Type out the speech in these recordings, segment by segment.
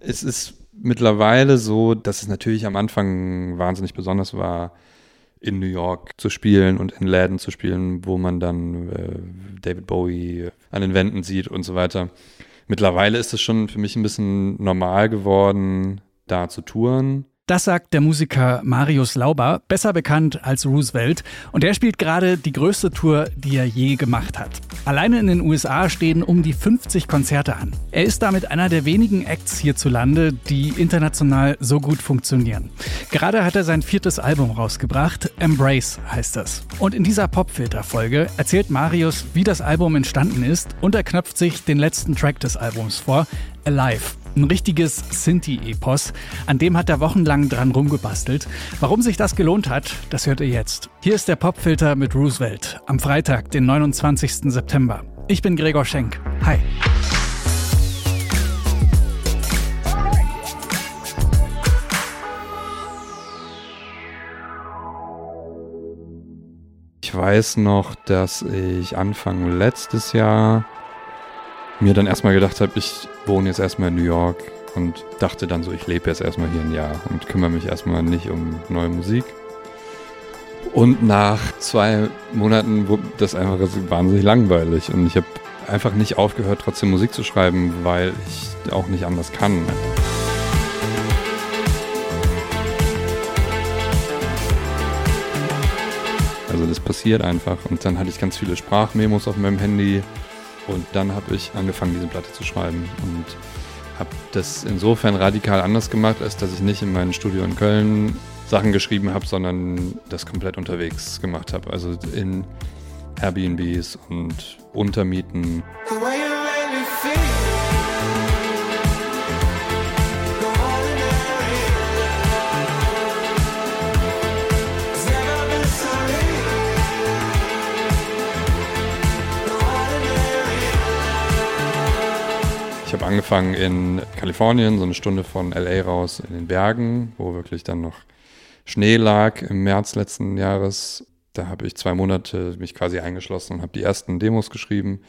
Es ist mittlerweile so, dass es natürlich am Anfang wahnsinnig besonders war, in New York zu spielen und in Läden zu spielen, wo man dann äh, David Bowie an den Wänden sieht und so weiter. Mittlerweile ist es schon für mich ein bisschen normal geworden, da zu touren. Das sagt der Musiker Marius Lauber, besser bekannt als Roosevelt. Und er spielt gerade die größte Tour, die er je gemacht hat. Alleine in den USA stehen um die 50 Konzerte an. Er ist damit einer der wenigen Acts hierzulande, die international so gut funktionieren. Gerade hat er sein viertes Album rausgebracht, Embrace heißt es. Und in dieser Popfilter-Folge erzählt Marius, wie das Album entstanden ist und er knöpft sich den letzten Track des Albums vor, Alive. Ein richtiges Sinti-Epos. An dem hat er wochenlang dran rumgebastelt. Warum sich das gelohnt hat, das hört ihr jetzt. Hier ist der Popfilter mit Roosevelt am Freitag, den 29. September. Ich bin Gregor Schenk. Hi. Ich weiß noch, dass ich Anfang letztes Jahr mir dann erstmal gedacht habe, ich wohne jetzt erstmal in New York und dachte dann so, ich lebe jetzt erstmal hier ein Jahr und kümmere mich erstmal nicht um neue Musik. Und nach zwei Monaten wurde das einfach wahnsinnig langweilig und ich habe einfach nicht aufgehört, trotzdem Musik zu schreiben, weil ich auch nicht anders kann. Also das passiert einfach und dann hatte ich ganz viele Sprachmemos auf meinem Handy und dann habe ich angefangen, diese Platte zu schreiben und habe das insofern radikal anders gemacht, als dass ich nicht in meinem Studio in Köln Sachen geschrieben habe, sondern das komplett unterwegs gemacht habe. Also in Airbnbs und Untermieten. Angefangen in Kalifornien, so eine Stunde von LA raus in den Bergen, wo wirklich dann noch Schnee lag im März letzten Jahres. Da habe ich zwei Monate mich quasi eingeschlossen und habe die ersten Demos geschrieben.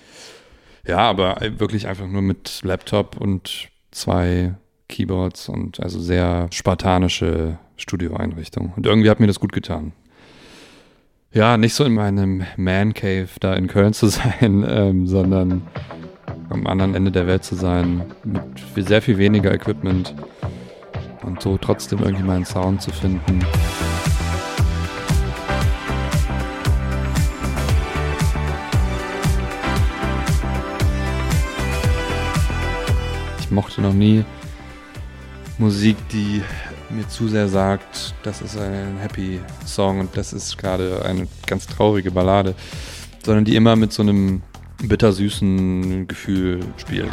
Ja, aber wirklich einfach nur mit Laptop und zwei Keyboards und also sehr spartanische Studioeinrichtung. Und irgendwie hat mir das gut getan. Ja, nicht so in meinem Man Cave da in Köln zu sein, ähm, sondern am anderen Ende der Welt zu sein, mit sehr viel weniger Equipment und so trotzdem irgendwie meinen Sound zu finden. Ich mochte noch nie Musik, die mir zu sehr sagt, das ist ein Happy Song und das ist gerade eine ganz traurige Ballade, sondern die immer mit so einem bittersüßen Gefühl spielt.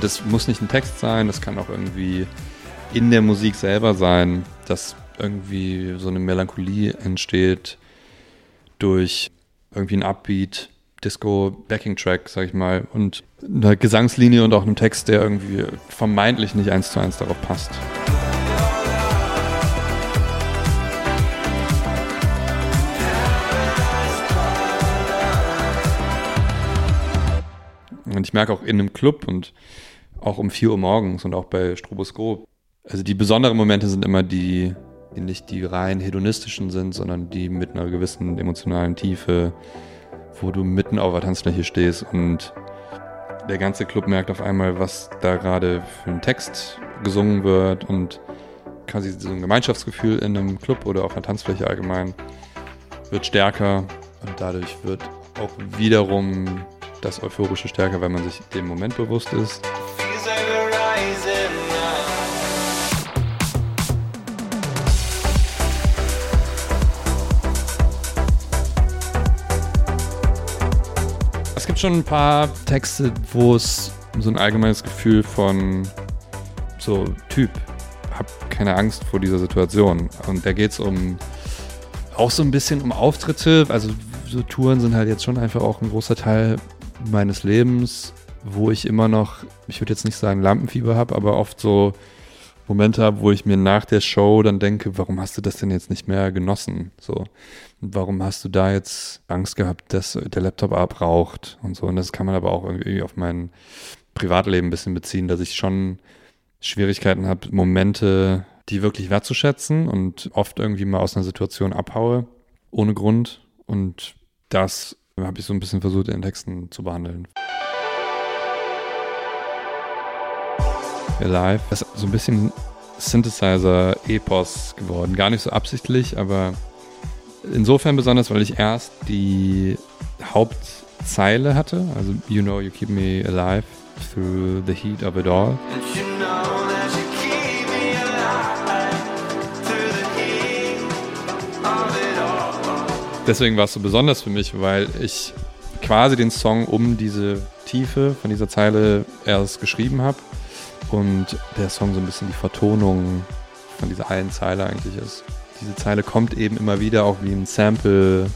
Das muss nicht ein Text sein, das kann auch irgendwie in der Musik selber sein, dass irgendwie so eine Melancholie entsteht durch irgendwie ein Upbeat, Disco-Backing-Track, sag ich mal, und eine Gesangslinie und auch einem Text, der irgendwie vermeintlich nicht eins zu eins darauf passt. Und ich merke auch in einem Club und auch um 4 Uhr morgens und auch bei Stroboskop, also die besonderen Momente sind immer die, die nicht die rein hedonistischen sind, sondern die mit einer gewissen emotionalen Tiefe wo du mitten auf der Tanzfläche stehst und der ganze Club merkt auf einmal, was da gerade für ein Text gesungen wird und quasi so ein Gemeinschaftsgefühl in einem Club oder auf einer Tanzfläche allgemein wird stärker und dadurch wird auch wiederum das Euphorische stärker, weil man sich dem Moment bewusst ist. Schon ein paar Texte, wo es so ein allgemeines Gefühl von so Typ, hab keine Angst vor dieser Situation. Und da geht es um auch so ein bisschen um Auftritte. Also so Touren sind halt jetzt schon einfach auch ein großer Teil meines Lebens, wo ich immer noch, ich würde jetzt nicht sagen Lampenfieber habe, aber oft so Momente habe, wo ich mir nach der Show dann denke, warum hast du das denn jetzt nicht mehr genossen? So, warum hast du da jetzt Angst gehabt, dass der Laptop abraucht und so? Und das kann man aber auch irgendwie auf mein Privatleben ein bisschen beziehen, dass ich schon Schwierigkeiten habe, Momente, die wirklich wertzuschätzen und oft irgendwie mal aus einer Situation abhaue, ohne Grund. Und das habe ich so ein bisschen versucht, in Texten zu behandeln. Alive ist so ein bisschen Synthesizer-Epos geworden. Gar nicht so absichtlich, aber insofern besonders, weil ich erst die Hauptzeile hatte, also You know you keep me alive through the heat of it all. Deswegen war es so besonders für mich, weil ich quasi den Song um diese Tiefe von dieser Zeile erst geschrieben habe und der Song so ein bisschen die Vertonung von dieser einen Zeile eigentlich ist. Diese Zeile kommt eben immer wieder auch wie ein Sample,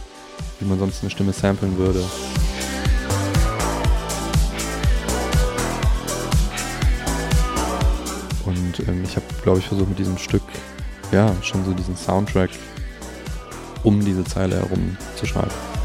wie man sonst eine Stimme samplen würde. Und ähm, ich habe, glaube ich, versucht mit diesem Stück, ja, schon so diesen Soundtrack um diese Zeile herum zu schreiben.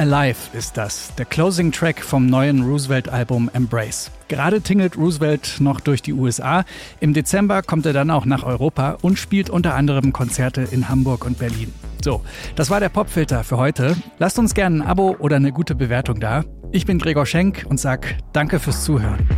Alive ist das, der Closing Track vom neuen Roosevelt-Album Embrace. Gerade tingelt Roosevelt noch durch die USA. Im Dezember kommt er dann auch nach Europa und spielt unter anderem Konzerte in Hamburg und Berlin. So, das war der Popfilter für heute. Lasst uns gerne ein Abo oder eine gute Bewertung da. Ich bin Gregor Schenk und sag Danke fürs Zuhören.